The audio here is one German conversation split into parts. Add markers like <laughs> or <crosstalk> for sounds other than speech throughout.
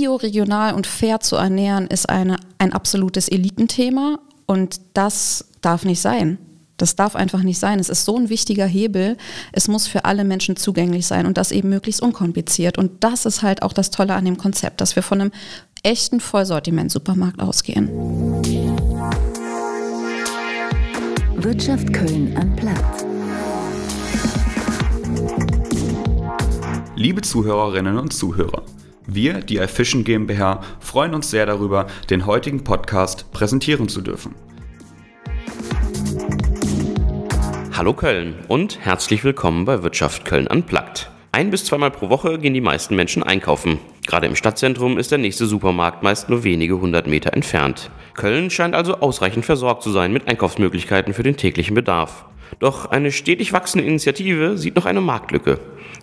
bio, regional und fair zu ernähren, ist eine, ein absolutes Elitenthema und das darf nicht sein. Das darf einfach nicht sein. Es ist so ein wichtiger Hebel. Es muss für alle Menschen zugänglich sein und das eben möglichst unkompliziert. Und das ist halt auch das Tolle an dem Konzept, dass wir von einem echten Vollsortiment-Supermarkt ausgehen. Wirtschaft Köln am Platz. Liebe Zuhörerinnen und Zuhörer, wir, die iFishing GmbH, freuen uns sehr darüber, den heutigen Podcast präsentieren zu dürfen. Hallo Köln und herzlich willkommen bei Wirtschaft Köln Unplugged. Ein bis zweimal pro Woche gehen die meisten Menschen einkaufen. Gerade im Stadtzentrum ist der nächste Supermarkt meist nur wenige hundert Meter entfernt. Köln scheint also ausreichend versorgt zu sein mit Einkaufsmöglichkeiten für den täglichen Bedarf. Doch eine stetig wachsende Initiative sieht noch eine Marktlücke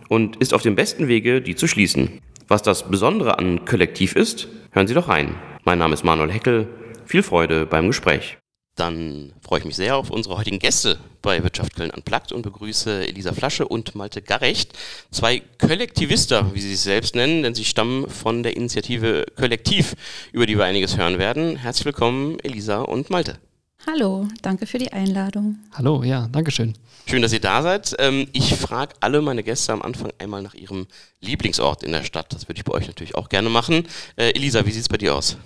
und ist auf dem besten Wege, die zu schließen. Was das Besondere an Kollektiv ist, hören Sie doch rein. Mein Name ist Manuel Heckel. Viel Freude beim Gespräch. Dann freue ich mich sehr auf unsere heutigen Gäste bei Wirtschaft Köln Unplugged und begrüße Elisa Flasche und Malte Garrecht, zwei Kollektivister, wie sie sich selbst nennen, denn sie stammen von der Initiative Kollektiv, über die wir einiges hören werden. Herzlich willkommen, Elisa und Malte. Hallo, danke für die Einladung. Hallo, ja, danke schön. Schön, dass ihr da seid. Ähm, ich frage alle meine Gäste am Anfang einmal nach ihrem Lieblingsort in der Stadt. Das würde ich bei euch natürlich auch gerne machen. Äh, Elisa, wie sieht es bei dir aus?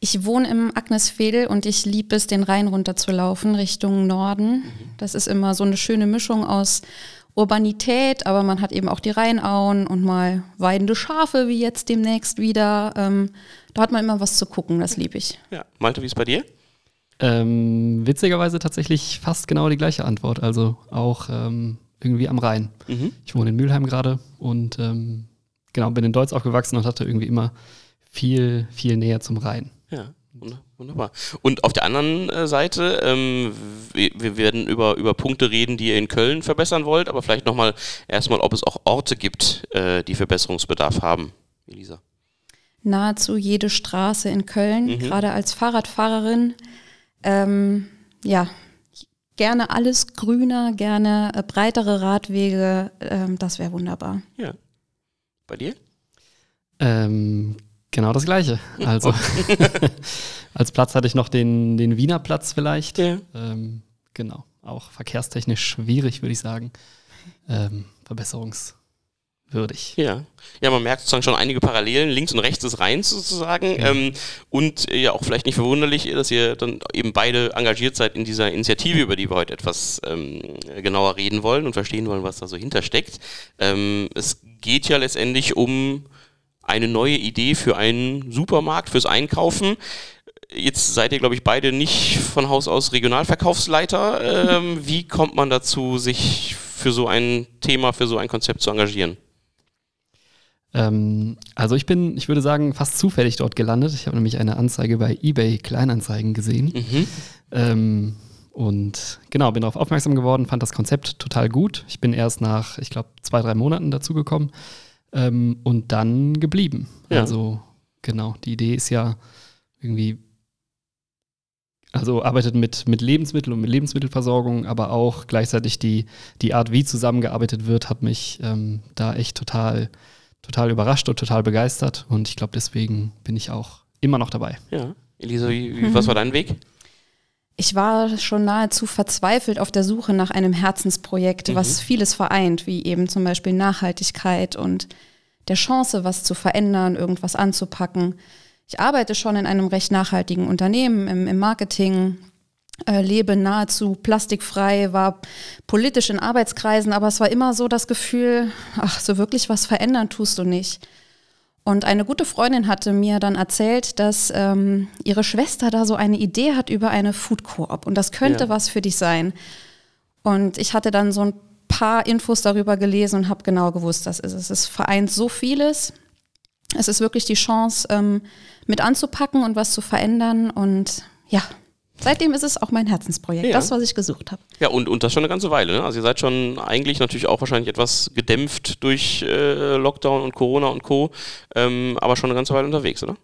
Ich wohne im Agnesvedel und ich liebe es, den Rhein runter zu laufen Richtung Norden. Das ist immer so eine schöne Mischung aus Urbanität, aber man hat eben auch die Rheinauen und mal weidende Schafe, wie jetzt demnächst wieder. Ähm, da hat man immer was zu gucken, das liebe ich. Ja, Malte, wie ist es bei dir? Ähm, witzigerweise tatsächlich fast genau die gleiche Antwort, also auch ähm, irgendwie am Rhein. Mhm. Ich wohne in Mülheim gerade und ähm, genau bin in Deutsch aufgewachsen und hatte irgendwie immer viel, viel näher zum Rhein. Ja, wunderbar. Und auf der anderen äh, Seite, ähm, wir, wir, werden über, über Punkte reden, die ihr in Köln verbessern wollt, aber vielleicht nochmal erstmal, ob es auch Orte gibt, äh, die Verbesserungsbedarf haben. Elisa. Nahezu jede Straße in Köln, Mhm. gerade als Fahrradfahrerin. Ähm, ja, gerne alles grüner, gerne äh, breitere Radwege, ähm, das wäre wunderbar. Ja. Bei dir? Ähm, genau das gleiche. Also <laughs> als Platz hatte ich noch den, den Wiener Platz vielleicht. Ja. Ähm, genau, auch verkehrstechnisch schwierig, würde ich sagen. Ähm, verbesserungswürdig. Ja. Ja, man merkt sozusagen schon einige Parallelen links und rechts des Rheins sozusagen. Ähm, und äh, ja auch vielleicht nicht verwunderlich, dass ihr dann eben beide engagiert seid in dieser Initiative, über die wir heute etwas ähm, genauer reden wollen und verstehen wollen, was da so hintersteckt. Ähm, es geht ja letztendlich um eine neue Idee für einen Supermarkt, fürs Einkaufen. Jetzt seid ihr, glaube ich, beide nicht von Haus aus Regionalverkaufsleiter. <laughs> Ähm, wie kommt man dazu, sich für so ein Thema, für so ein Konzept zu engagieren? Ähm, also ich bin, ich würde sagen, fast zufällig dort gelandet. Ich habe nämlich eine Anzeige bei eBay Kleinanzeigen gesehen. Mhm. Ähm, und genau, bin darauf aufmerksam geworden, fand das Konzept total gut. Ich bin erst nach, ich glaube, zwei, drei Monaten dazugekommen ähm, und dann geblieben. Ja. Also genau, die Idee ist ja irgendwie, also arbeitet mit, mit Lebensmitteln und mit Lebensmittelversorgung, aber auch gleichzeitig die, die Art, wie zusammengearbeitet wird, hat mich ähm, da echt total, total überrascht und total begeistert. Und ich glaube, deswegen bin ich auch immer noch dabei. Ja. Elisa, wie, wie, was war dein Weg? Ich war schon nahezu verzweifelt auf der Suche nach einem Herzensprojekt, Mhm. was vieles vereint, wie eben zum Beispiel Nachhaltigkeit und der Chance, was zu verändern, irgendwas anzupacken. Ich arbeite schon in einem recht nachhaltigen Unternehmen im, im Marketing, äh, lebe nahezu plastikfrei, war politisch in Arbeitskreisen, aber es war immer so das Gefühl, ach, so wirklich was verändern tust du nicht. Und eine gute Freundin hatte mir dann erzählt, dass ähm, ihre Schwester da so eine Idee hat über eine Food Coop und das könnte Ja. was für dich sein. Und ich hatte dann so ein paar Infos darüber gelesen und habe genau gewusst, das ist es. Es vereint so vieles. Es ist wirklich die Chance, ähm, mit anzupacken und was zu verändern. Und ja, seitdem ist es auch mein Herzensprojekt, Ja. das, was ich gesucht habe. Ja, und, und das schon eine ganze Weile. Ne? Also ihr seid schon eigentlich natürlich auch wahrscheinlich etwas gedämpft durch äh, Lockdown und Corona und Co., ähm, aber schon eine ganze Weile unterwegs, oder?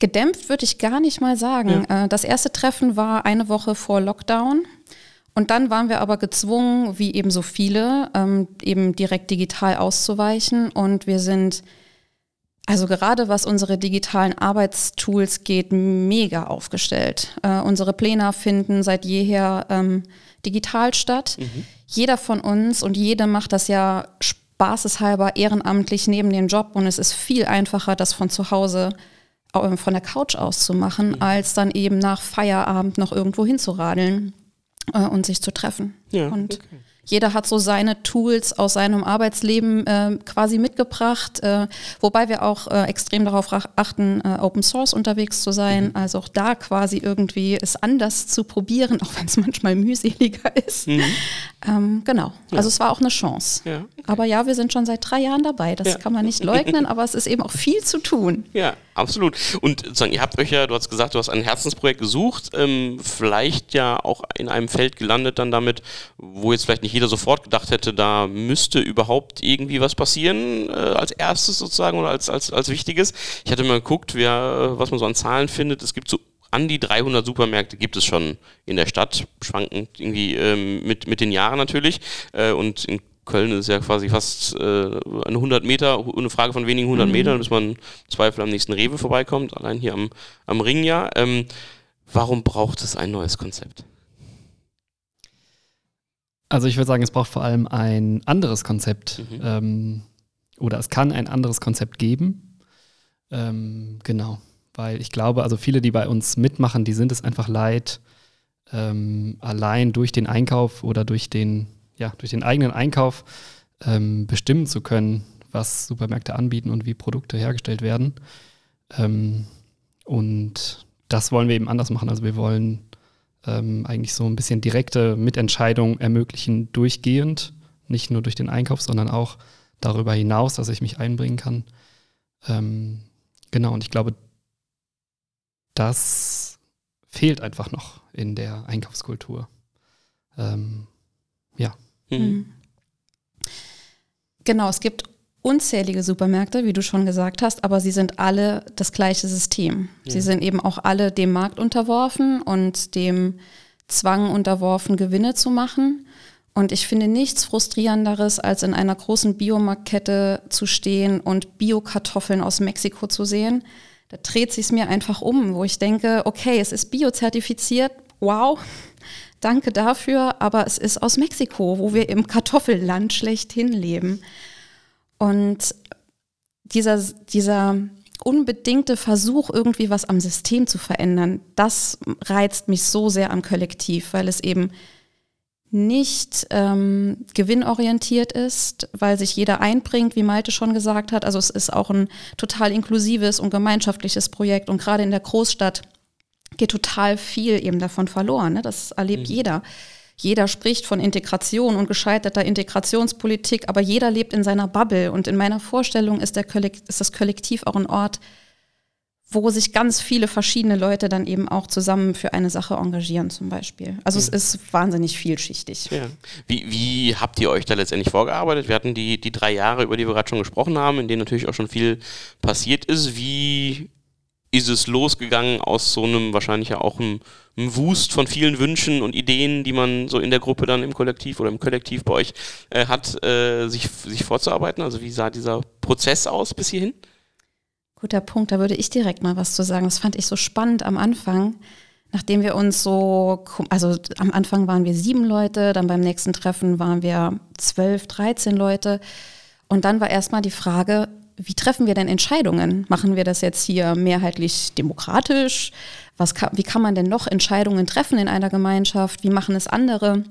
Gedämpft würde ich gar nicht mal sagen. Äh, Das erste Treffen war eine Woche vor Lockdown. Und dann waren wir aber gezwungen, wie eben so viele, ähm, eben direkt digital auszuweichen. Und wir sind Also gerade was unsere digitalen Arbeitstools geht, mega aufgestellt. Äh, unsere Pläne finden seit jeher ähm, digital statt. Mhm. Jeder von uns und jede macht das ja spaßeshalber ehrenamtlich neben dem Job und es ist viel einfacher, das von zu Hause äh, von der Couch aus zu machen, mhm. als dann eben nach Feierabend noch irgendwo hinzuradeln äh, und sich zu treffen. Ja, und okay. Jeder hat so seine Tools aus seinem Arbeitsleben äh, quasi mitgebracht, äh, wobei wir auch äh, extrem darauf achten, äh, Open Source unterwegs zu sein. Mhm. Also auch da quasi irgendwie es anders zu probieren, <laughs> auch wenn es manchmal mühseliger ist. Mhm. Ähm, genau. Ja. Also es war auch eine Chance. Ja. Okay. Aber ja, wir sind schon seit drei Jahren dabei. Das ja. kann man nicht leugnen, <laughs> aber es ist eben auch viel zu tun. Ja, absolut. Und sozusagen, ihr habt euch ja, du hast gesagt, du hast ein Herzensprojekt gesucht, ähm, vielleicht ja auch in einem Feld gelandet dann damit, wo jetzt vielleicht nicht jeder sofort gedacht hätte, da müsste überhaupt irgendwie was passieren, äh, als erstes sozusagen oder als, als, als wichtiges. Ich hatte mal geguckt, wer, was man so an Zahlen findet. Es gibt so an die 300 Supermärkte gibt es schon in der Stadt, schwankend irgendwie ähm, mit, mit den Jahren natürlich. Äh, und in Köln ist ja quasi fast äh, eine 100 Meter, eine Frage von wenigen 100 mhm. Metern, bis man im Zweifel am nächsten Rewe vorbeikommt, allein hier am, am Ring ja. Ähm, warum braucht es ein neues Konzept? Also ich würde sagen, es braucht vor allem ein anderes Konzept. Mhm. Ähm, oder es kann ein anderes Konzept geben. Ähm, genau. Weil ich glaube, also viele, die bei uns mitmachen, die sind es einfach leid, ähm, allein durch den Einkauf oder durch den, ja, durch den eigenen Einkauf ähm, bestimmen zu können, was Supermärkte anbieten und wie Produkte hergestellt werden. Ähm, und das wollen wir eben anders machen. Also wir wollen ähm, eigentlich so ein bisschen direkte Mitentscheidung ermöglichen, durchgehend, nicht nur durch den Einkauf, sondern auch darüber hinaus, dass ich mich einbringen kann. Ähm, genau, und ich glaube, das fehlt einfach noch in der Einkaufskultur. Ähm, ja. Mhm. Genau, es gibt unzählige Supermärkte, wie du schon gesagt hast, aber sie sind alle das gleiche System. Ja. Sie sind eben auch alle dem Markt unterworfen und dem Zwang unterworfen, Gewinne zu machen. Und ich finde nichts frustrierenderes, als in einer großen Biomarktkette zu stehen und Biokartoffeln aus Mexiko zu sehen. Da dreht sich mir einfach um, wo ich denke, okay, es ist biozertifiziert, wow, <laughs> danke dafür, aber es ist aus Mexiko, wo wir im Kartoffelland schlechthin leben. Und dieser, dieser unbedingte Versuch, irgendwie was am System zu verändern, das reizt mich so sehr am Kollektiv, weil es eben nicht ähm, gewinnorientiert ist, weil sich jeder einbringt, wie Malte schon gesagt hat. Also es ist auch ein total inklusives und gemeinschaftliches Projekt und gerade in der Großstadt geht total viel eben davon verloren. Ne? Das erlebt mhm. jeder. Jeder spricht von Integration und gescheiterter Integrationspolitik, aber jeder lebt in seiner Bubble. Und in meiner Vorstellung ist, der Kollektiv, ist das Kollektiv auch ein Ort, wo sich ganz viele verschiedene Leute dann eben auch zusammen für eine Sache engagieren zum Beispiel. Also ja. es ist wahnsinnig vielschichtig. Ja. Wie, wie habt ihr euch da letztendlich vorgearbeitet? Wir hatten die, die drei Jahre, über die wir gerade schon gesprochen haben, in denen natürlich auch schon viel passiert ist. Wie ist es losgegangen aus so einem wahrscheinlich ja auch einem, einem, Wust von vielen Wünschen und Ideen, die man so in der Gruppe dann im Kollektiv oder im Kollektiv bei euch äh, hat, äh, sich, sich vorzuarbeiten? Also wie sah dieser Prozess aus bis hierhin? Guter Punkt, da würde ich direkt mal was zu sagen. Das fand ich so spannend am Anfang, nachdem wir uns so, also am Anfang waren wir sieben Leute, dann beim nächsten Treffen waren wir zwölf, dreizehn Leute. Und dann war erstmal die Frage, wie treffen wir denn Entscheidungen? Machen wir das jetzt hier mehrheitlich demokratisch? Was kann, wie kann man denn noch Entscheidungen treffen in einer Gemeinschaft? Wie machen es andere?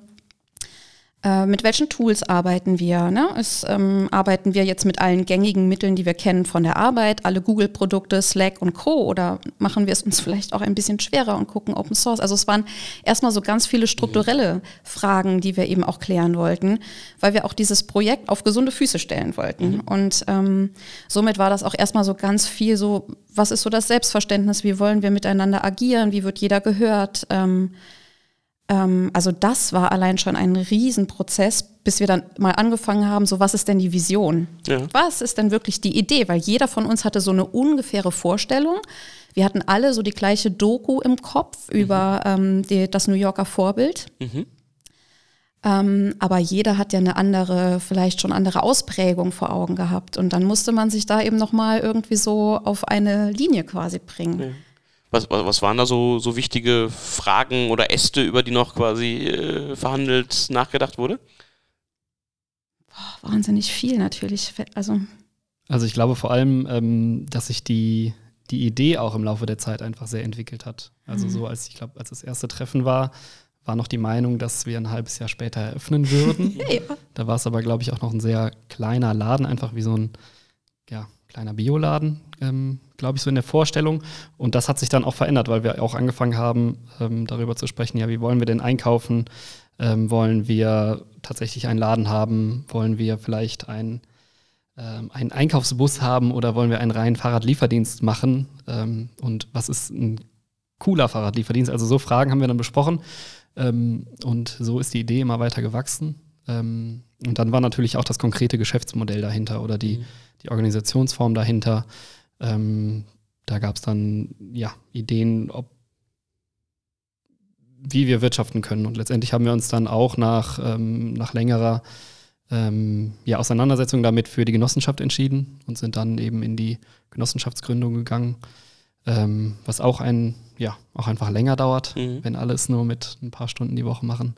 Äh, mit welchen Tools arbeiten wir? Ne? Es, ähm, arbeiten wir jetzt mit allen gängigen Mitteln, die wir kennen von der Arbeit, alle Google-Produkte, Slack und Co. Oder machen wir es uns <laughs> vielleicht auch ein bisschen schwerer und gucken Open Source? Also es waren erstmal so ganz viele strukturelle Fragen, die wir eben auch klären wollten, weil wir auch dieses Projekt auf gesunde Füße stellen wollten. Mhm. Und ähm, somit war das auch erstmal so ganz viel so, was ist so das Selbstverständnis? Wie wollen wir miteinander agieren? Wie wird jeder gehört? Ähm, ähm, also das war allein schon ein Riesenprozess, bis wir dann mal angefangen haben, so was ist denn die Vision? Ja. Was ist denn wirklich die Idee? Weil jeder von uns hatte so eine ungefähre Vorstellung. Wir hatten alle so die gleiche Doku im Kopf mhm. über ähm, die, das New Yorker Vorbild. Mhm. Ähm, aber jeder hat ja eine andere, vielleicht schon andere Ausprägung vor Augen gehabt. Und dann musste man sich da eben nochmal irgendwie so auf eine Linie quasi bringen. Ja. Was, was, was, waren da so, so wichtige Fragen oder Äste, über die noch quasi äh, verhandelt, nachgedacht wurde? Boah, wahnsinnig viel natürlich. Also, also ich glaube vor allem, ähm, dass sich die, die Idee auch im Laufe der Zeit einfach sehr entwickelt hat. Also mhm. so als ich glaube, als das erste Treffen war, war noch die Meinung, dass wir ein halbes Jahr später eröffnen würden. <laughs> ja. Da war es aber, glaube ich, auch noch ein sehr kleiner Laden, einfach wie so ein ja, kleiner Bioladen, ähm, glaube ich, so in der Vorstellung. Und das hat sich dann auch verändert, weil wir auch angefangen haben, ähm, darüber zu sprechen, ja, wie wollen wir denn einkaufen? Ähm, wollen wir tatsächlich einen Laden haben? Wollen wir vielleicht ein, ähm, einen Einkaufsbus haben oder wollen wir einen reinen Fahrradlieferdienst machen? Ähm, und was ist ein cooler Fahrradlieferdienst? Also so Fragen haben wir dann besprochen. Ähm, und so ist die Idee immer weiter gewachsen. Ähm, und dann war natürlich auch das konkrete Geschäftsmodell dahinter oder die, mhm. die Organisationsform dahinter. Ähm, da gab es dann ja, Ideen, ob, wie wir wirtschaften können. Und letztendlich haben wir uns dann auch nach, ähm, nach längerer ähm, ja, Auseinandersetzung damit für die Genossenschaft entschieden und sind dann eben in die Genossenschaftsgründung gegangen, ähm, was auch ein ja, auch einfach länger dauert, mhm. wenn alle es nur mit ein paar Stunden die Woche machen.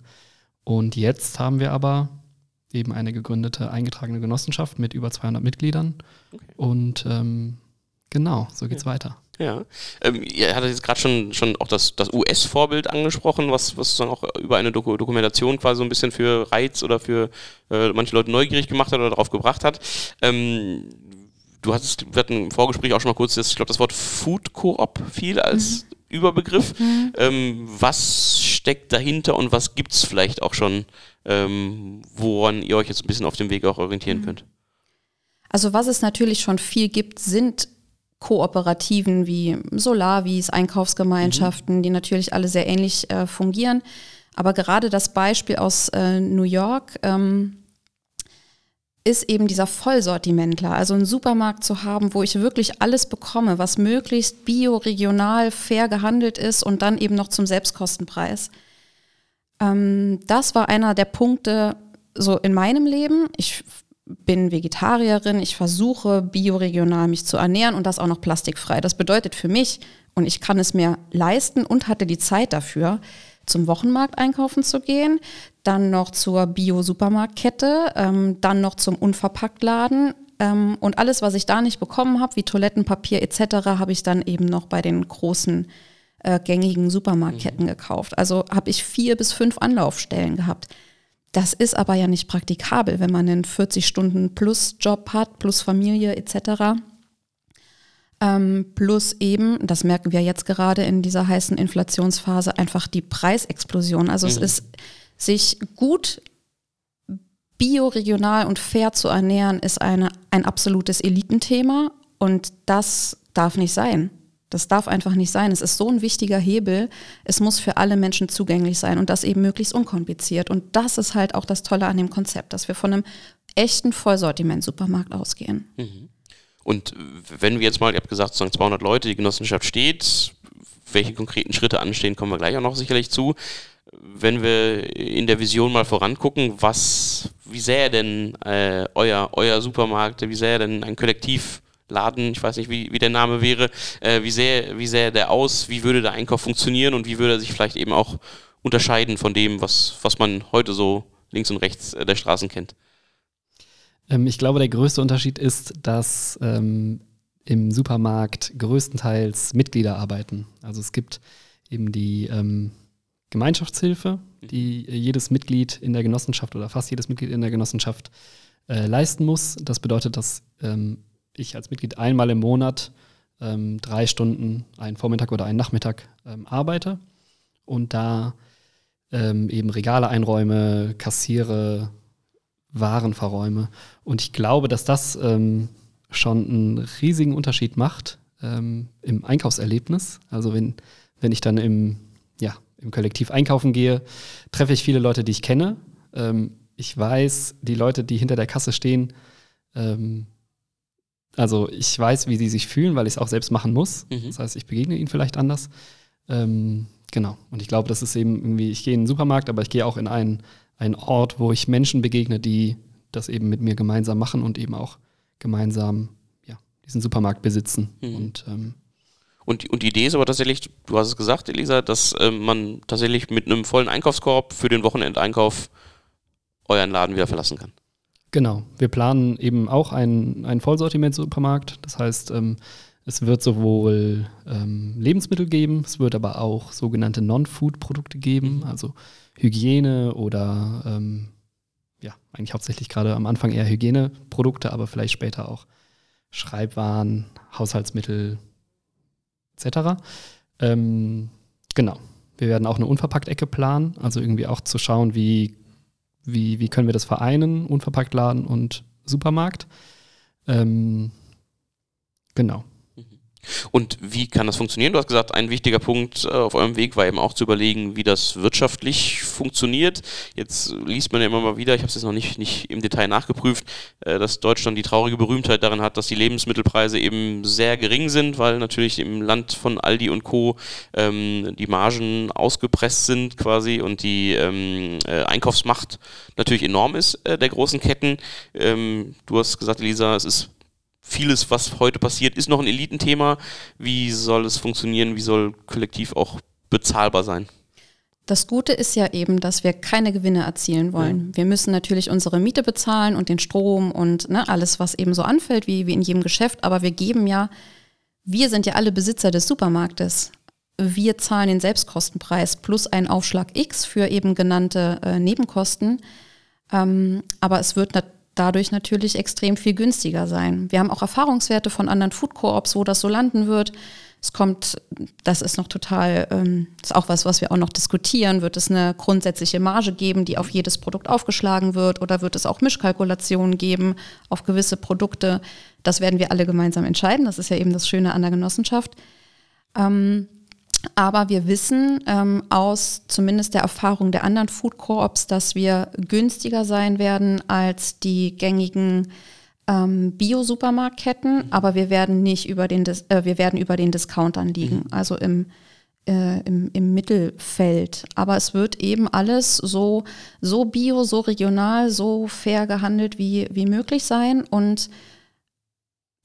Und jetzt haben wir aber eben eine gegründete, eingetragene Genossenschaft mit über 200 Mitgliedern. Okay. Und ähm, genau, so geht's ja. weiter. Ja, ähm, ihr hattet jetzt gerade schon, schon auch das, das US-Vorbild angesprochen, was, was dann auch über eine Doku Dokumentation quasi so ein bisschen für Reiz oder für äh, manche Leute neugierig gemacht hat oder darauf gebracht hat. Ähm, du hattest, wir hatten im Vorgespräch auch schon mal kurz, das, ich glaube, das Wort Food Co-op viel als mhm. Überbegriff. Mhm. Ähm, was steckt dahinter und was gibt es vielleicht auch schon, ähm, woran ihr euch jetzt ein bisschen auf dem Weg auch orientieren mhm. könnt? Also was es natürlich schon viel gibt, sind Kooperativen wie Solavis, Einkaufsgemeinschaften, mhm. die natürlich alle sehr ähnlich äh, fungieren. Aber gerade das Beispiel aus äh, New York, ähm, ist eben dieser Vollsortimentler, also einen Supermarkt zu haben, wo ich wirklich alles bekomme, was möglichst bio, regional, fair gehandelt ist und dann eben noch zum Selbstkostenpreis. Ähm, das war einer der Punkte so in meinem Leben. Ich bin Vegetarierin, ich versuche bioregional mich zu ernähren und das auch noch plastikfrei. Das bedeutet für mich, und ich kann es mir leisten und hatte die Zeit dafür, zum Wochenmarkt einkaufen zu gehen, dann noch zur Bio-Supermarktkette, ähm, dann noch zum Unverpacktladen. Ähm, und alles, was ich da nicht bekommen habe, wie Toilettenpapier etc., habe ich dann eben noch bei den großen äh, gängigen Supermarktketten mhm. gekauft. Also habe ich vier bis fünf Anlaufstellen gehabt. Das ist aber ja nicht praktikabel, wenn man einen 40-Stunden-Plus-Job hat, plus Familie etc. Ähm, plus eben, das merken wir jetzt gerade in dieser heißen Inflationsphase, einfach die Preisexplosion. Also mhm. es ist sich gut bioregional und fair zu ernähren, ist eine, ein absolutes Elitenthema und das darf nicht sein. Das darf einfach nicht sein. Es ist so ein wichtiger Hebel. Es muss für alle Menschen zugänglich sein und das eben möglichst unkompliziert. Und das ist halt auch das Tolle an dem Konzept, dass wir von einem echten Vollsortiment-Supermarkt ausgehen. Mhm. Und wenn wir jetzt mal, ihr habt gesagt, sozusagen 200 Leute, die Genossenschaft steht, welche konkreten Schritte anstehen, kommen wir gleich auch noch sicherlich zu. Wenn wir in der Vision mal vorangucken, was, wie sähe denn äh, euer, euer Supermarkt, wie sähe denn ein Kollektivladen, ich weiß nicht, wie, wie der Name wäre, äh, wie, sähe, wie sähe der aus, wie würde der Einkauf funktionieren und wie würde er sich vielleicht eben auch unterscheiden von dem, was, was man heute so links und rechts äh, der Straßen kennt? Ähm, ich glaube, der größte Unterschied ist, dass ähm, im Supermarkt größtenteils Mitglieder arbeiten. Also es gibt eben die ähm, Gemeinschaftshilfe, die jedes Mitglied in der Genossenschaft oder fast jedes Mitglied in der Genossenschaft äh, leisten muss. Das bedeutet, dass ähm, ich als Mitglied einmal im Monat ähm, drei Stunden, einen Vormittag oder einen Nachmittag ähm, arbeite und da eben Regale einräume, kassiere, waren verräume. Und ich glaube, dass das ähm, schon einen riesigen Unterschied macht ähm, im Einkaufserlebnis. Also wenn, wenn ich dann im, ja, im Kollektiv einkaufen gehe, treffe ich viele Leute, die ich kenne. Ähm, ich weiß, die Leute, die hinter der Kasse stehen, ähm, also ich weiß, wie sie sich fühlen, weil ich es auch selbst machen muss. Mhm. Das heißt, ich begegne ihnen vielleicht anders. Ähm, genau. Und ich glaube, das ist eben irgendwie, ich gehe in den Supermarkt, aber ich gehe auch in einen ein Ort, wo ich Menschen begegne, die das eben mit mir gemeinsam machen und eben auch gemeinsam ja, diesen Supermarkt besitzen. Mhm. Und ähm, Und, und die Idee ist aber tatsächlich, du hast es gesagt, Elisa, dass ähm, man tatsächlich mit einem vollen Einkaufskorb für den Wochenendeinkauf euren Laden wieder verlassen kann. Genau, wir planen eben auch einen, einen Vollsortiment-Supermarkt. Das heißt, ähm, es wird sowohl ähm, Lebensmittel geben, es wird aber auch sogenannte Non-Food-Produkte geben, also Hygiene oder ähm, ja, eigentlich hauptsächlich gerade am Anfang eher Hygieneprodukte, aber vielleicht später auch Schreibwaren, Haushaltsmittel etc. Ähm, genau. Wir werden auch eine Unverpackt-Ecke planen, also irgendwie auch zu schauen, wie wie, wie können wir das vereinen, Unverpacktladen und Supermarkt. Ähm, genau. Und wie kann das funktionieren? Du hast gesagt, ein wichtiger Punkt äh, auf eurem Weg war eben auch zu überlegen, wie das wirtschaftlich funktioniert. Jetzt liest man ja immer mal wieder, ich habe es jetzt noch nicht, nicht im Detail nachgeprüft, äh, dass Deutschland die traurige Berühmtheit darin hat, dass die Lebensmittelpreise eben sehr gering sind, weil natürlich im Land von Aldi und Co. Ähm, die Margen ausgepresst sind quasi und die ähm, äh, Einkaufsmacht natürlich enorm ist der großen Ketten. Ähm, du hast gesagt, Elisa, es ist vieles, was heute passiert, ist noch ein Elitenthema. Wie soll es funktionieren? Wie soll kollektiv auch bezahlbar sein? Das Gute ist ja eben, dass wir keine Gewinne erzielen wollen. Wir müssen natürlich unsere Miete bezahlen und den Strom und ne, alles, was eben so anfällt, wie, wie in jedem Geschäft. Aber wir geben ja, wir sind ja alle Besitzer des Supermarktes. Wir zahlen den Selbstkostenpreis plus einen Aufschlag X für eben genannte äh, Nebenkosten. Ähm, aber es wird nat dadurch natürlich extrem viel günstiger sein. Wir haben auch Erfahrungswerte von anderen Food Coops, wo das so landen wird. Es kommt, das ist noch total, ähm, ist auch was, was wir auch noch diskutieren. Wird es eine grundsätzliche Marge geben, die auf jedes Produkt aufgeschlagen wird, oder wird es auch Mischkalkulationen geben auf gewisse Produkte? Das werden wir alle gemeinsam entscheiden. Das ist ja eben das Schöne an der Genossenschaft. Ähm, aber wir wissen ähm, aus zumindest der Erfahrung der anderen Food Coops, dass wir günstiger sein werden als die gängigen ähm, Bio-Supermarktketten, aber wir werden nicht über den, Dis äh, wir werden über den Discountern liegen, also im, äh, im, im Mittelfeld. Aber es wird eben alles so, so bio, so regional, so fair gehandelt wie, wie möglich sein. Und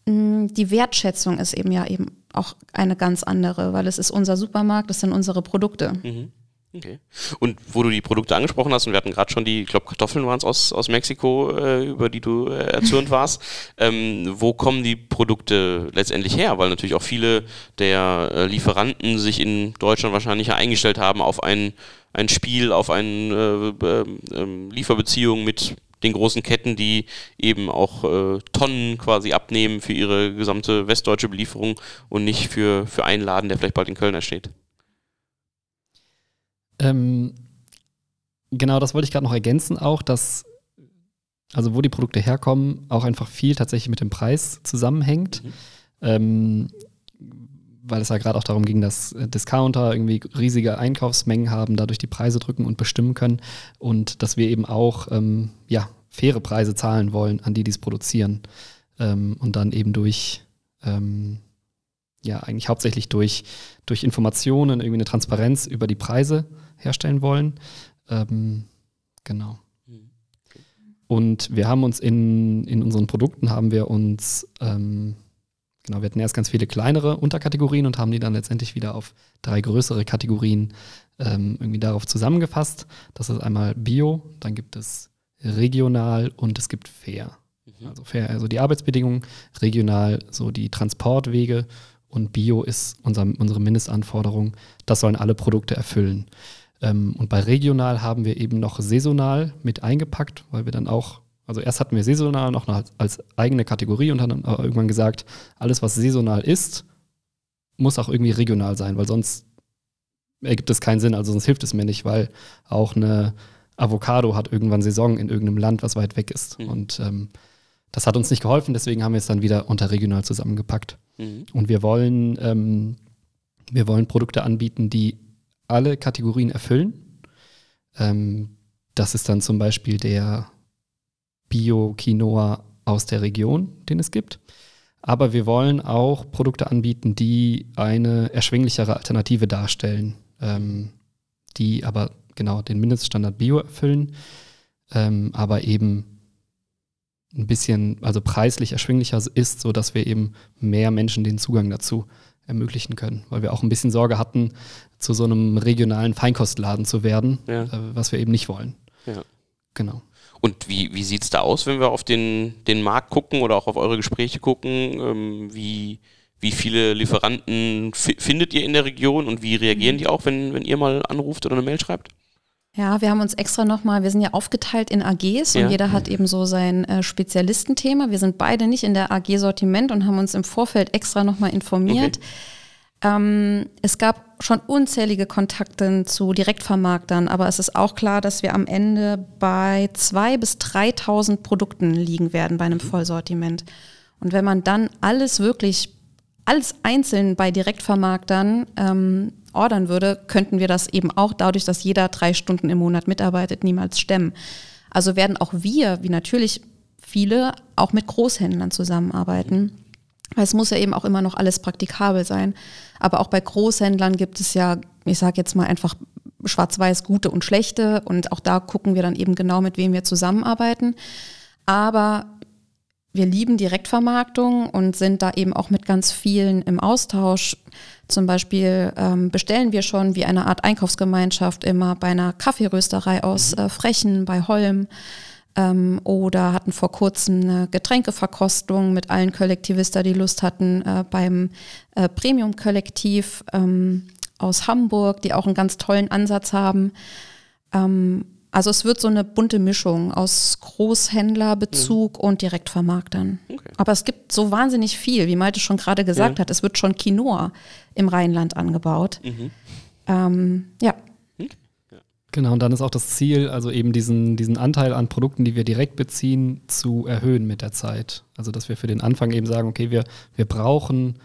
die Wertschätzung ist eben ja eben auch eine ganz andere, weil es ist unser Supermarkt, es sind unsere Produkte. Mhm. Okay. Und wo du die Produkte angesprochen hast, und wir hatten gerade schon die, ich glaube, Kartoffeln waren es aus, aus Mexiko, äh, über die du äh, erzürnt <laughs> warst. Ähm, wo kommen die Produkte letztendlich her? Weil natürlich auch viele der äh, Lieferanten sich in Deutschland wahrscheinlich eingestellt haben auf ein, ein Spiel, auf eine äh, äh, Lieferbeziehung mit den großen Ketten, die eben auch äh, Tonnen quasi abnehmen für ihre gesamte westdeutsche Belieferung und nicht für, für einen Laden, der vielleicht bald in Köln entsteht. Ähm, genau, das wollte ich gerade noch ergänzen, auch, dass, also wo die Produkte herkommen, auch einfach viel tatsächlich mit dem Preis zusammenhängt. Mhm. Ähm, weil es ja gerade auch darum ging, dass äh, Discounter irgendwie riesige Einkaufsmengen haben, dadurch die Preise drücken und bestimmen können und dass wir eben auch ähm, ja, faire Preise zahlen wollen, an die die es produzieren ähm, und dann eben durch ähm, ja eigentlich hauptsächlich durch, durch Informationen irgendwie eine Transparenz über die Preise herstellen wollen. Ähm, genau. Und wir haben uns in, in unseren Produkten haben wir uns ähm, Genau, wir hatten erst ganz viele kleinere Unterkategorien und haben die dann letztendlich wieder auf drei größere Kategorien ähm, irgendwie darauf zusammengefasst. Das ist einmal Bio, dann gibt es regional und es gibt fair. Also fair, also die Arbeitsbedingungen, regional so die Transportwege und Bio ist unser, unsere Mindestanforderung. Das sollen alle Produkte erfüllen. Ähm, und bei regional haben wir eben noch saisonal mit eingepackt, weil wir dann auch also erst hatten wir saisonal noch als, eigene Kategorie und haben dann aber irgendwann gesagt, alles, was saisonal ist, muss auch irgendwie regional sein, weil sonst ergibt es keinen Sinn, also sonst hilft es mir nicht, weil auch eine Avocado hat irgendwann Saison in irgendeinem Land, was weit weg ist. Mhm. Und ähm, das hat uns nicht geholfen, deswegen haben wir es dann wieder unter regional zusammengepackt. Mhm. Und wir wollen, ähm, wir wollen Produkte anbieten, die alle Kategorien erfüllen. Ähm, das ist dann zum Beispiel der Bio-Quinoa aus der Region, den es gibt. Aber wir wollen auch Produkte anbieten, die eine erschwinglichere Alternative darstellen, ähm, die aber genau den Mindeststandard Bio erfüllen, ähm, aber eben ein bisschen, also preislich erschwinglicher ist, sodass wir eben mehr Menschen den Zugang dazu ermöglichen können, weil wir auch ein bisschen Sorge hatten, zu so einem regionalen Feinkostladen zu werden, Ja. äh, was wir eben nicht wollen. Ja. Genau. Und wie, wie sieht es da aus, wenn wir auf den, den Markt gucken oder auch auf eure Gespräche gucken? Ähm, wie, wie viele Lieferanten fi- findet ihr in der Region und wie reagieren die auch, wenn, wenn ihr mal anruft oder eine Mail schreibt? Ja, wir haben uns extra nochmal, wir sind ja aufgeteilt in AGs und Ja. jeder hat eben so sein äh, Spezialistenthema. Wir sind beide nicht in der AG-Sortiment und haben uns im Vorfeld extra nochmal informiert. Ähm, es gab schon unzählige Kontakte zu Direktvermarktern, aber es ist auch klar, dass wir am Ende bei 2.000 bis 3.000 Produkten liegen werden bei einem Vollsortiment. Und wenn man dann alles wirklich, alles einzeln bei Direktvermarktern ähm, ordern würde, könnten wir das eben auch dadurch, dass jeder drei Stunden im Monat mitarbeitet, niemals stemmen. Also werden auch wir, wie natürlich viele, auch mit Großhändlern zusammenarbeiten. Es muss ja eben auch immer noch alles praktikabel sein. Aber auch bei Großhändlern gibt es ja, ich sage jetzt mal einfach schwarz-weiß gute und schlechte. Und auch da gucken wir dann eben genau, mit wem wir zusammenarbeiten. Aber wir lieben Direktvermarktung und sind da eben auch mit ganz vielen im Austausch. Zum Beispiel ähm, bestellen wir schon wie eine Art Einkaufsgemeinschaft immer bei einer Kaffeerösterei aus äh, Frechen bei Holm ähm, oder hatten vor kurzem eine Getränkeverkostung mit allen Kollektivisten, die Lust hatten, äh, beim äh, Premium-Kollektiv ähm, aus Hamburg, die auch einen ganz tollen Ansatz haben. Ähm, also es wird so eine bunte Mischung aus Großhändlerbezug und Direktvermarktern. Okay. Aber es gibt so wahnsinnig viel, wie Malte schon gerade gesagt Ja. hat. Es wird schon Quinoa im Rheinland angebaut. Mhm. Ähm, ja, Genau, und dann ist auch das Ziel, also eben diesen, diesen Anteil an Produkten, die wir direkt beziehen, zu erhöhen mit der Zeit. Also dass wir für den Anfang eben sagen, okay, wir, wir brauchen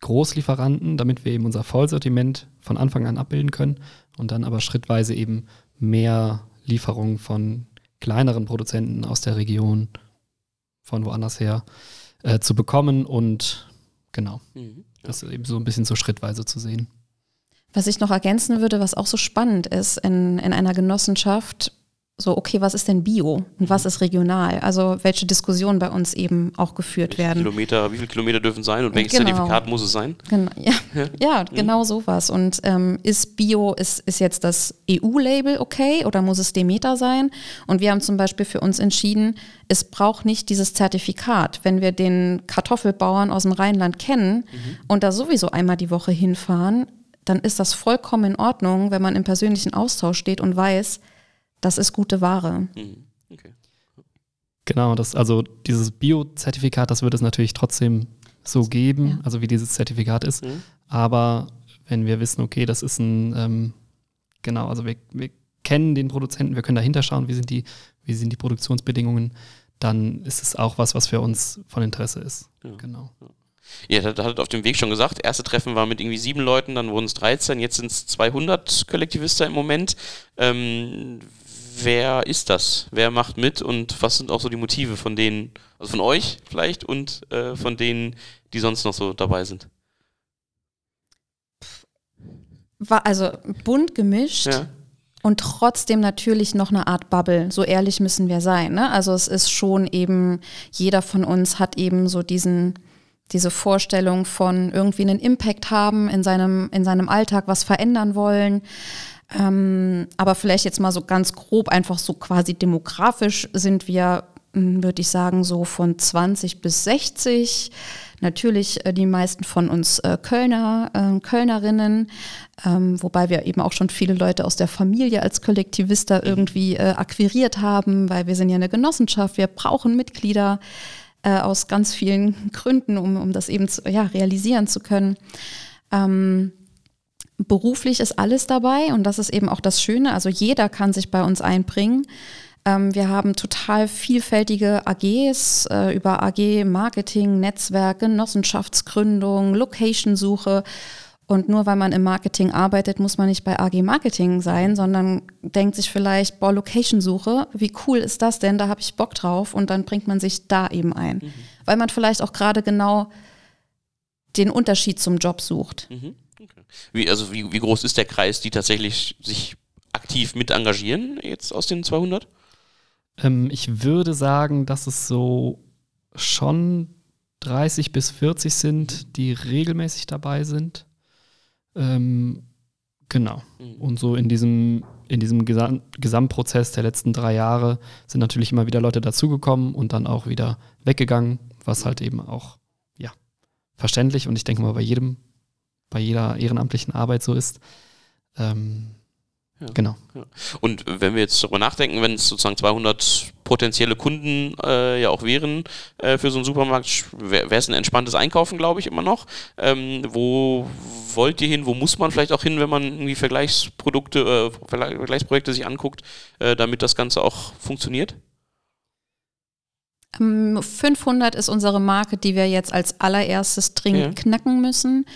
Großlieferanten, damit wir eben unser Vollsortiment von Anfang an abbilden können und dann aber schrittweise eben mehr Lieferungen von kleineren Produzenten aus der Region, von woanders her, äh, zu bekommen und genau, Mhm. das eben so ein bisschen so schrittweise zu sehen. Was ich noch ergänzen würde, was auch so spannend ist in, in einer Genossenschaft, so, okay, was ist denn Bio und was ist regional? Also welche Diskussionen bei uns eben auch geführt werden. Kilometer, wie viele Kilometer dürfen sein und welches Genau. Zertifikat muss es sein? Genau, ja, ja <laughs> genau sowas. Und ähm, ist Bio, ist, ist jetzt das EU-Label okay oder muss es Demeter sein? Und wir haben zum Beispiel für uns entschieden, es braucht nicht dieses Zertifikat. Wenn wir den Kartoffelbauern aus dem Rheinland kennen und da sowieso einmal die Woche hinfahren, dann ist das vollkommen in Ordnung, wenn man im persönlichen Austausch steht und weiß, das ist gute Ware. Mhm. Okay. Genau, das, also dieses Bio-Zertifikat, das wird es natürlich trotzdem so geben, Ja. also wie dieses Zertifikat ist. Mhm. Aber wenn wir wissen, okay, das ist ein, ähm, genau, also wir, wir kennen den Produzenten, wir können dahinter schauen, wie sind die, wie sind die Produktionsbedingungen, dann ist es auch was, was für uns von Interesse ist. Ja. Genau. Ihr hattet auf dem Weg schon gesagt, erste Treffen war mit irgendwie sieben Leuten, dann wurden es 13, jetzt sind es 200 Kollektivisten im Moment. Ähm, wer ist das? Wer macht mit und was sind auch so die Motive von denen, also von euch vielleicht und äh, von denen, die sonst noch so dabei sind? War also bunt gemischt. Ja. Und trotzdem natürlich noch eine Art Bubble. So ehrlich müssen wir sein. Ne? Also es ist schon eben, jeder von uns hat eben so diesen, diese Vorstellung von irgendwie einen Impact haben in seinem, in seinem Alltag, was verändern wollen. Ähm, aber vielleicht jetzt mal so ganz grob, einfach so quasi demografisch sind wir, würde ich sagen, so von 20 bis 60. Natürlich äh, die meisten von uns äh, Kölner, äh, Kölnerinnen, ähm, wobei wir eben auch schon viele Leute aus der Familie als Kollektivista irgendwie äh, akquiriert haben, weil wir sind ja eine Genossenschaft, wir brauchen Mitglieder äh, aus ganz vielen Gründen, um, um das eben zu, ja, realisieren zu können. Ähm, beruflich ist alles dabei und das ist eben auch das Schöne. Also jeder kann sich bei uns einbringen. Ähm, wir haben total vielfältige AGs äh, über AG Marketing, Netzwerk, Genossenschaftsgründung, Locationsuche. Und nur weil man im Marketing arbeitet, muss man nicht bei AG Marketing sein, sondern denkt sich vielleicht, boah, Locationsuche, wie cool ist das denn? Da habe ich Bock drauf. Und dann bringt man sich da eben ein. Weil man vielleicht auch gerade genau den Unterschied zum Job sucht. Mhm. Okay. Wie, also wie, wie groß ist der Kreis, die tatsächlich sich aktiv mit engagieren jetzt aus den 200? Ähm, ich würde sagen, dass es so schon 30 bis 40 sind, die regelmäßig dabei sind. Ähm, genau. Mhm. Und so in diesem, in diesem Gesam Gesamtprozess der letzten drei Jahre sind natürlich immer wieder Leute dazugekommen und dann auch wieder weggegangen, was halt eben auch, ja, verständlich und ich denke mal bei jedem, bei jeder ehrenamtlichen Arbeit so ist. Ähm, Ja. Genau. Und wenn wir jetzt darüber nachdenken, wenn es sozusagen 200 potenzielle Kunden äh, ja auch wären äh, für so einen Supermarkt, wäre es ein entspanntes Einkaufen, glaube ich, immer noch. Ähm, wo wollt ihr hin? Wo muss man vielleicht auch hin, wenn man irgendwie Vergleichsprodukte, äh, Vergleich- Vergleichsprojekte sich anguckt, äh, damit das Ganze auch funktioniert? Ähm, 500 ist unsere Marke, die wir jetzt als allererstes dringend Ja. knacken müssen.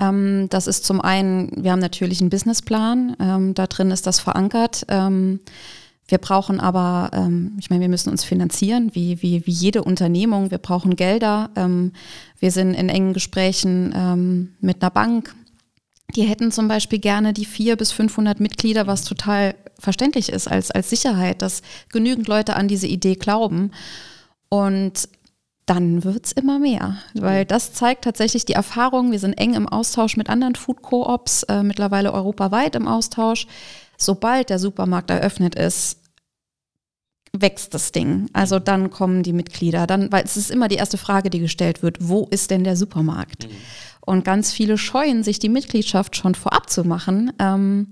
Ähm, das ist zum einen, wir haben natürlich einen Businessplan, ähm, da drin ist das verankert. Ähm, wir brauchen aber, ähm, ich meine, wir müssen uns finanzieren, wie, wie, wie jede Unternehmung. Wir brauchen Gelder. Ähm, wir sind in engen Gesprächen ähm, mit einer Bank. Die hätten zum Beispiel gerne die 400 bis 500 Mitglieder, was total verständlich ist als, als Sicherheit, dass genügend Leute an diese Idee glauben. Und dann wird's immer mehr, weil das zeigt tatsächlich die Erfahrung. Wir sind eng im Austausch mit anderen Food Co-ops, äh, mittlerweile europaweit im Austausch. Sobald der Supermarkt eröffnet ist, wächst das Ding. Also dann kommen die Mitglieder, dann, weil es ist immer die erste Frage, die gestellt wird, wo ist denn der Supermarkt? Und ganz viele scheuen sich, die Mitgliedschaft schon vorab zu machen. Ähm,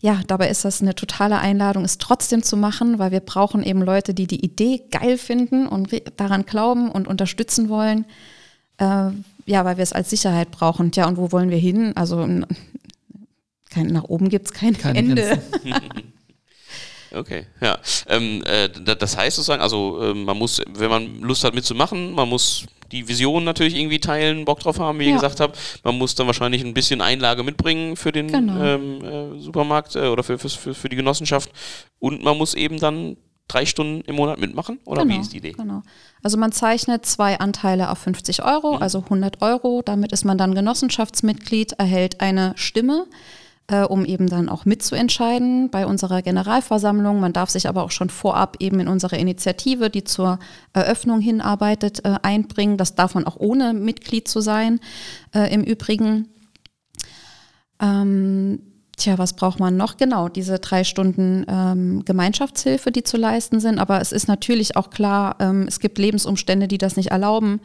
ja, dabei ist das eine totale Einladung, es trotzdem zu machen, weil wir brauchen eben Leute, die die Idee geil finden und daran glauben und unterstützen wollen. Äh, ja, weil wir es als Sicherheit brauchen. Tja, und wo wollen wir hin? Also kein, nach oben gibt es kein Keine Ende. <laughs> Okay, ja. Ähm, äh, da- das heißt sozusagen, also äh, man muss, wenn man Lust hat mitzumachen, man muss die Vision natürlich irgendwie teilen, Bock drauf haben, wie ihr Ja. gesagt habt. Man muss dann wahrscheinlich ein bisschen Einlage mitbringen für den Genau. ähm, äh, Supermarkt äh, oder für, für, für, für die Genossenschaft. Und man muss eben dann drei Stunden im Monat mitmachen? Oder wie ist die Idee? Genau. Also man zeichnet zwei Anteile auf 50 Euro, Mhm. also 100 Euro. Damit ist man dann Genossenschaftsmitglied, erhält eine Stimme, äh, um eben dann auch mitzuentscheiden bei unserer Generalversammlung. Man darf sich aber auch schon vorab eben in unsere Initiative, die zur Eröffnung hinarbeitet, äh, einbringen. Das darf man auch ohne Mitglied zu sein. Äh, Im Übrigen ähm, Tja, was braucht man noch? Genau, diese drei Stunden ähm, Gemeinschaftshilfe, die zu leisten sind. Aber es ist natürlich auch klar, ähm, es gibt Lebensumstände, die das nicht erlauben.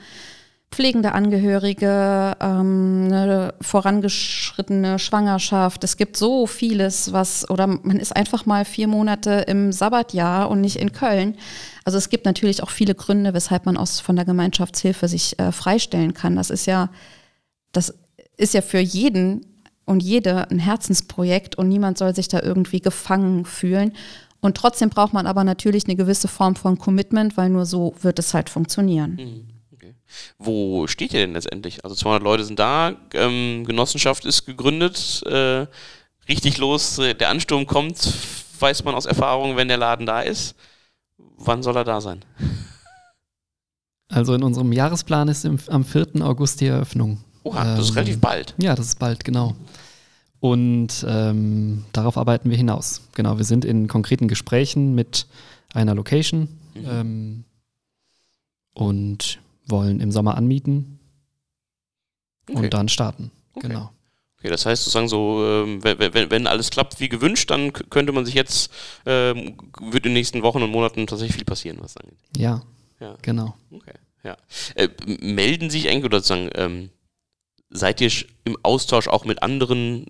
Pflegende Angehörige, ähm, eine vorangeschrittene Schwangerschaft. Es gibt so vieles, was, oder man ist einfach mal vier Monate im Sabbatjahr und nicht in Köln. Also es gibt natürlich auch viele Gründe, weshalb man aus, von der Gemeinschaftshilfe sich äh, freistellen kann. Das ist ja, das ist ja für jeden und jede ein Herzensprojekt und niemand soll sich da irgendwie gefangen fühlen. Und trotzdem braucht man aber natürlich eine gewisse Form von Commitment, weil nur so wird es halt funktionieren. Mhm. Wo steht ihr denn letztendlich? Also 200 Leute sind da, ähm, Genossenschaft ist gegründet, äh, richtig los, äh, der Ansturm kommt, weiß man aus Erfahrung, wenn der Laden da ist. Wann soll er da sein? Also in unserem Jahresplan ist im, am 4. August die Eröffnung. Oha, das ist Ähm, relativ bald. Ja, das ist bald, genau. Und ähm, darauf arbeiten wir hinaus. Genau, wir sind in konkreten Gesprächen mit einer Location Mhm. ähm, und wollen im Sommer anmieten Okay. und dann starten. Okay. Genau. Okay, das heißt sozusagen so, ähm, wenn, wenn, alles klappt wie gewünscht, dann könnte man sich jetzt, ähm, wird in den nächsten Wochen und Monaten tatsächlich viel passieren, was angeht. Ja, Ja. genau. Okay, ja. Äh, melden sich eigentlich oder sozusagen, ähm, seid ihr im Austausch auch mit anderen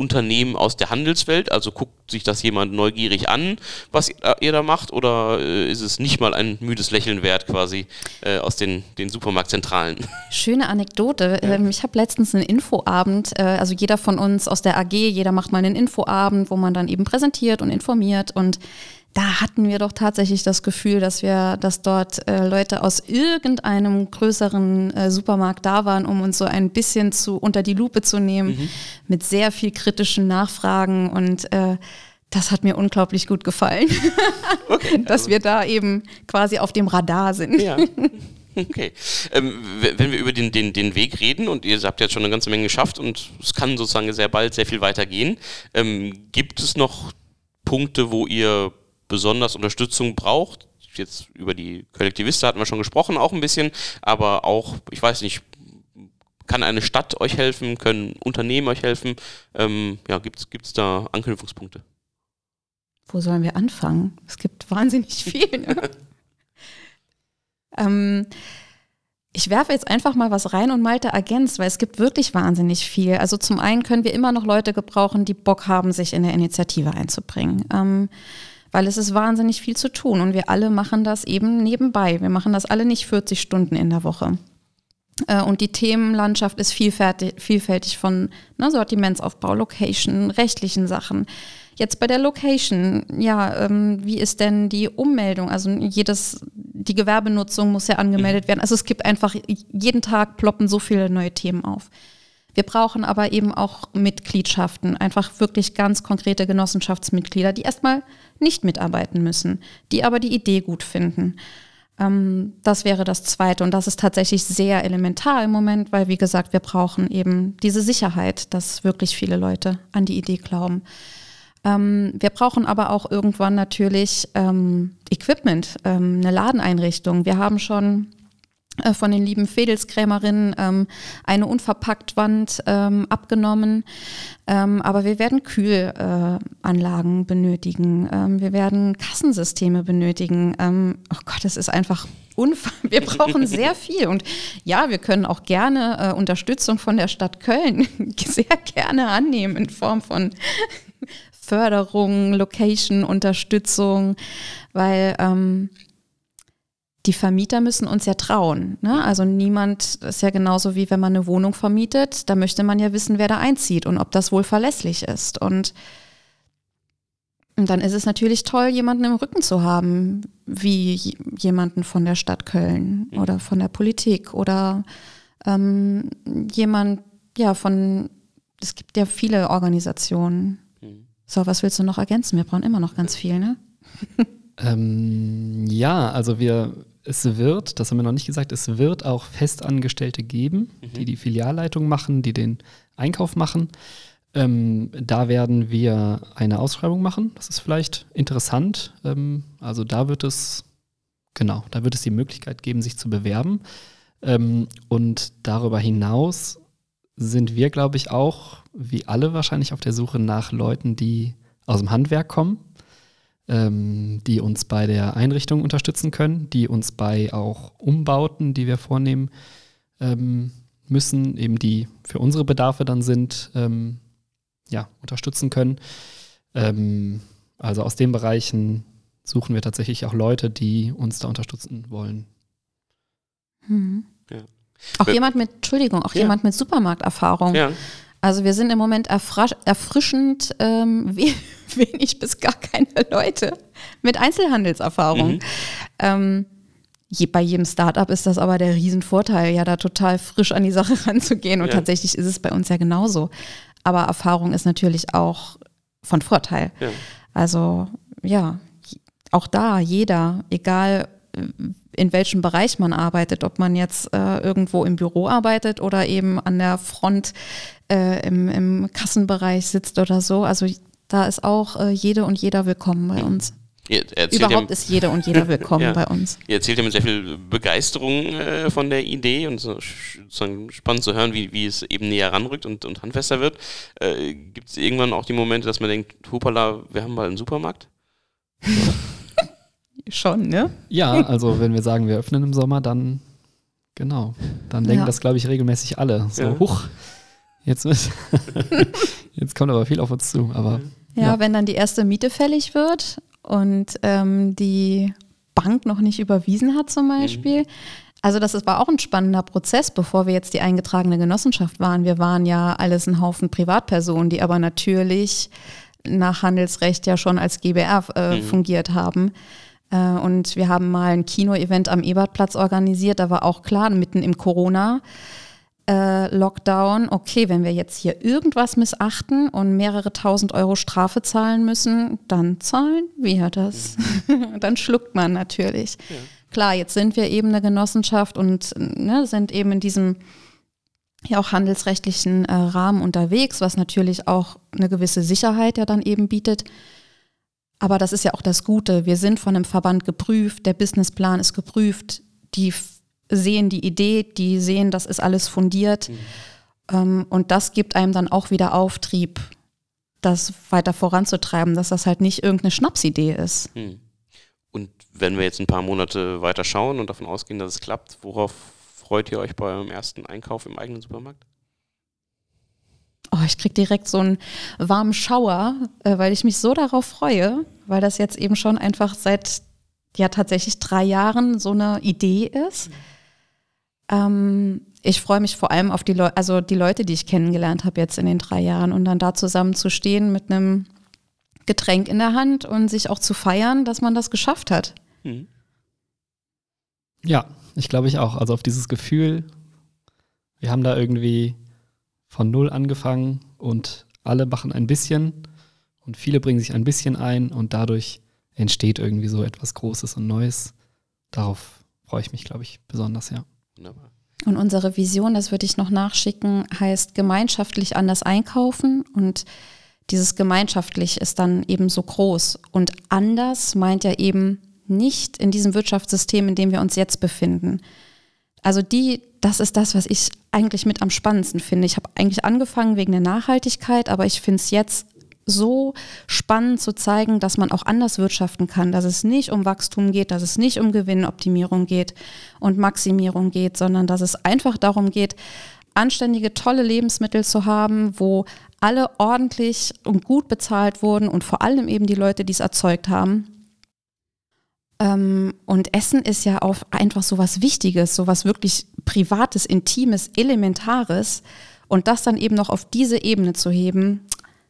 Unternehmen aus der Handelswelt? Also guckt sich das jemand neugierig an, was ihr, da macht? Oder äh, ist es nicht mal ein müdes Lächeln wert quasi äh, aus den, den Supermarktzentralen? <laughs> Schöne Anekdote. Ähm, ich habe letztens einen Infoabend, äh, also jeder von uns aus der AG, jeder macht mal einen Infoabend, wo man dann eben präsentiert und informiert. Und da hatten wir doch tatsächlich das Gefühl, dass wir, dass dort äh, Leute aus irgendeinem größeren äh, Supermarkt da waren, um uns so ein bisschen zu unter die Lupe zu nehmen, mit sehr viel kritischen Nachfragen und äh, das hat mir unglaublich gut gefallen, <laughs> Okay. <laughs> dass wir da eben quasi auf dem Radar sind. Ja. Okay. Ähm, wenn wir über den, den, den Weg reden und ihr habt jetzt schon eine ganze Menge geschafft und es kann sozusagen sehr bald sehr viel weitergehen, ähm, gibt es noch Punkte, wo ihr besonders Unterstützung braucht? Jetzt über die Kollektivisten hatten wir schon gesprochen, auch ein bisschen, aber auch, ich weiß nicht, kann eine Stadt euch helfen, können Unternehmen euch helfen? Ähm, ja, gibt es da Anknüpfungspunkte? Wo sollen wir anfangen? Es gibt wahnsinnig <laughs> viel. Ne? ähm, ich werfe jetzt einfach mal was rein und Malte ergänzt, weil es gibt wirklich wahnsinnig viel. Also zum einen können wir immer noch Leute gebrauchen, die Bock haben, sich in der Initiative einzubringen. Ähm, weil es ist wahnsinnig viel zu tun und wir alle machen das eben nebenbei. Wir machen das alle nicht 40 Stunden in der Woche. Äh, und die Themenlandschaft ist vielfältig, vielfältig von ne, Sortimentsaufbau, Location, rechtlichen Sachen. Jetzt bei der Location, ja, ähm, wie ist denn die Ummeldung? Also jedes, die Gewerbenutzung muss ja angemeldet mhm. werden. Also es gibt einfach, jeden Tag ploppen so viele neue Themen auf. Wir brauchen aber eben auch Mitgliedschaften, einfach wirklich ganz konkrete Genossenschaftsmitglieder, die erstmal nicht mitarbeiten müssen, die aber die Idee gut finden. Ähm, das wäre das Zweite. Und das ist tatsächlich sehr elementar im Moment, weil, wie gesagt, wir brauchen eben diese Sicherheit, dass wirklich viele Leute an die Idee glauben. Ähm, wir brauchen aber auch irgendwann natürlich ähm, Equipment, ähm, eine Ladeneinrichtung. Wir haben schon von den lieben Fedelskrämerinnen ähm, eine Unverpacktwand ähm, abgenommen. Ähm, aber wir werden Kühlanlagen äh, benötigen. Ähm, wir werden Kassensysteme benötigen. Ähm, oh Gott, es ist einfach unfassbar. <laughs> Wir brauchen sehr viel. Und ja, wir können auch gerne äh, Unterstützung von der Stadt Köln <laughs> sehr gerne annehmen in Form von <laughs> Förderung, Location, Unterstützung, weil ähm, die Vermieter müssen uns ja trauen. Ne? Also niemand ist ja genauso wie wenn man eine Wohnung vermietet, da möchte man ja wissen, wer da einzieht und ob das wohl verlässlich ist. Und, und dann ist es natürlich toll, jemanden im Rücken zu haben, wie jemanden von der Stadt Köln oder von der Politik oder ähm, jemand, ja, von, es gibt ja viele Organisationen. Mhm. So, was willst du noch ergänzen? Wir brauchen immer noch ganz viel, ne? <laughs> Ähm, ja, also wir, es wird, das haben wir noch nicht gesagt, es wird auch Festangestellte geben, mhm. die die Filialleitung machen, die den Einkauf machen. Ähm, da werden wir eine Ausschreibung machen. Das ist vielleicht interessant. Ähm, also da wird es, genau, da wird es die Möglichkeit geben, sich zu bewerben. Ähm, und darüber hinaus sind wir, glaube ich, auch, wie alle wahrscheinlich, auf der Suche nach Leuten, die aus dem Handwerk kommen ähm, die uns bei der Einrichtung unterstützen können, die uns bei auch Umbauten, die wir vornehmen ähm, müssen, eben die für unsere Bedarfe dann sind, ähm, ja, unterstützen können. Ähm, also aus den Bereichen suchen wir tatsächlich auch Leute, die uns da unterstützen wollen. Hm. Ja. Auch jemand mit, Entschuldigung, auch ja. jemand mit Supermarkterfahrung. Ja. Also wir sind im Moment erfrischend ähm, <laughs> wenig bis gar keine Leute mit Einzelhandelserfahrung. Mhm. Ähm, je, bei jedem Startup ist das aber der Riesenvorteil, ja da total frisch an die Sache <laughs> ranzugehen. Und ja. tatsächlich ist es bei uns ja genauso. Aber Erfahrung ist natürlich auch von Vorteil. Ja. Also ja, auch da jeder, egal in welchem Bereich man arbeitet, ob man jetzt äh, irgendwo im Büro arbeitet oder eben an der Front äh, im, im Kassenbereich sitzt oder so. Also da ist auch äh, jede und jeder willkommen bei uns. Überhaupt ist jede und jeder willkommen <laughs> ja. bei uns. Ihr erzählt ja mit sehr viel Begeisterung äh, von der Idee und so, so spannend zu hören, wie, wie es eben näher ranrückt und, und handfester wird. Äh, Gibt es irgendwann auch die Momente, dass man denkt, hupala, wir haben mal einen Supermarkt? <laughs> Schon, ne? Ja, also wenn wir sagen, wir öffnen im Sommer, dann genau. Dann denken ja. das, glaube ich, regelmäßig alle. So, ja. huch, jetzt, <laughs> jetzt kommt aber viel auf uns zu. Aber, ja, ja, wenn dann die erste Miete fällig wird und ähm, die Bank noch nicht überwiesen hat zum Beispiel. Mhm. Also das war auch ein spannender Prozess, bevor wir jetzt die eingetragene Genossenschaft waren. Wir waren ja alles ein Haufen Privatpersonen, die aber natürlich nach Handelsrecht ja schon als GBR äh, mhm. fungiert haben. Äh, und wir haben mal ein Kino-Event am Ebertplatz organisiert. Da war auch klar, mitten im Corona. Äh, Lockdown, okay, wenn wir jetzt hier irgendwas missachten und mehrere tausend Euro Strafe zahlen müssen, dann zahlen wir das. Mhm. <laughs> dann schluckt man natürlich. Ja. Klar, jetzt sind wir eben eine Genossenschaft und ne, sind eben in diesem ja auch handelsrechtlichen äh, Rahmen unterwegs, was natürlich auch eine gewisse Sicherheit ja dann eben bietet. Aber das ist ja auch das Gute. Wir sind von einem Verband geprüft, der Businessplan ist geprüft, die sehen die Idee, die sehen, das ist alles fundiert. Mhm. Ähm, und das gibt einem dann auch wieder Auftrieb, das weiter voranzutreiben, dass das halt nicht irgendeine Schnapsidee ist. Mhm. Und wenn wir jetzt ein paar Monate weiter schauen und davon ausgehen, dass es klappt, worauf freut ihr euch bei eurem ersten Einkauf im eigenen Supermarkt? Oh, ich kriege direkt so einen warmen Schauer, äh, weil ich mich so darauf freue, weil das jetzt eben schon einfach seit ja tatsächlich drei Jahren so eine Idee ist. Mhm. Ähm, ich freue mich vor allem auf die Leute, also die Leute, die ich kennengelernt habe jetzt in den drei Jahren und dann da zusammen zu stehen mit einem Getränk in der Hand und sich auch zu feiern, dass man das geschafft hat. Mhm. Ja, ich glaube ich auch. Also auf dieses Gefühl, wir haben da irgendwie von null angefangen und alle machen ein bisschen und viele bringen sich ein bisschen ein und dadurch entsteht irgendwie so etwas Großes und Neues. Darauf freue ich mich, glaube ich, besonders, ja. Wunderbar. Und unsere Vision, das würde ich noch nachschicken, heißt gemeinschaftlich anders einkaufen. Und dieses gemeinschaftlich ist dann eben so groß. Und anders meint ja eben nicht in diesem Wirtschaftssystem, in dem wir uns jetzt befinden. Also die, das ist das, was ich eigentlich mit am spannendsten finde. Ich habe eigentlich angefangen wegen der Nachhaltigkeit, aber ich finde es jetzt so spannend zu zeigen, dass man auch anders wirtschaften kann, dass es nicht um Wachstum geht, dass es nicht um Gewinnoptimierung geht und Maximierung geht, sondern dass es einfach darum geht, anständige, tolle Lebensmittel zu haben, wo alle ordentlich und gut bezahlt wurden und vor allem eben die Leute, die es erzeugt haben. Ähm, und Essen ist ja auch einfach so was Wichtiges, so was wirklich Privates, Intimes, Elementares. Und das dann eben noch auf diese Ebene zu heben,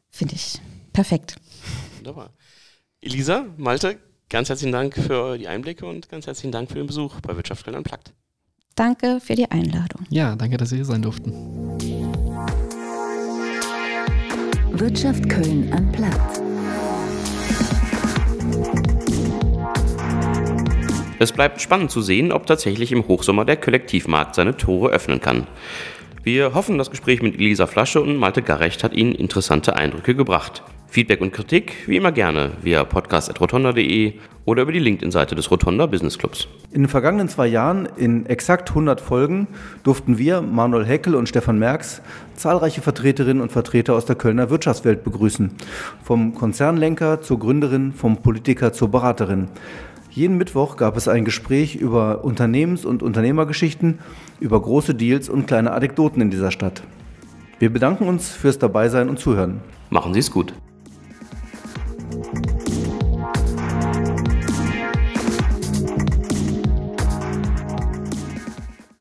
finde ich perfekt. Wunderbar. Elisa, Malte, ganz herzlichen Dank für die Einblicke und ganz herzlichen Dank für den Besuch bei Wirtschaft Köln Unplugged. Danke für die Einladung. Ja, danke, dass wir hier sein durften. Wirtschaft Köln Unplugged. Es bleibt spannend zu sehen, ob tatsächlich im Hochsommer der Kollektivmarkt seine Tore öffnen kann. Wir hoffen, das Gespräch mit Elisa Flasche und Malte Garrecht hat Ihnen interessante Eindrücke gebracht. Feedback und Kritik wie immer gerne via podcast.rotonda.de oder über die LinkedIn-Seite des Rotonda Business Clubs. In den vergangenen zwei Jahren, in exakt 100 Folgen, durften wir, Manuel Heckel und Stefan Merks, zahlreiche Vertreterinnen und Vertreter aus der Kölner Wirtschaftswelt begrüßen. Vom Konzernlenker zur Gründerin, vom Politiker zur Beraterin. Jeden Mittwoch gab es ein Gespräch über Unternehmens- und Unternehmergeschichten, über große Deals und kleine Anekdoten in dieser Stadt. Wir bedanken uns fürs Dabeisein und Zuhören. Machen Sie es gut. Thank you.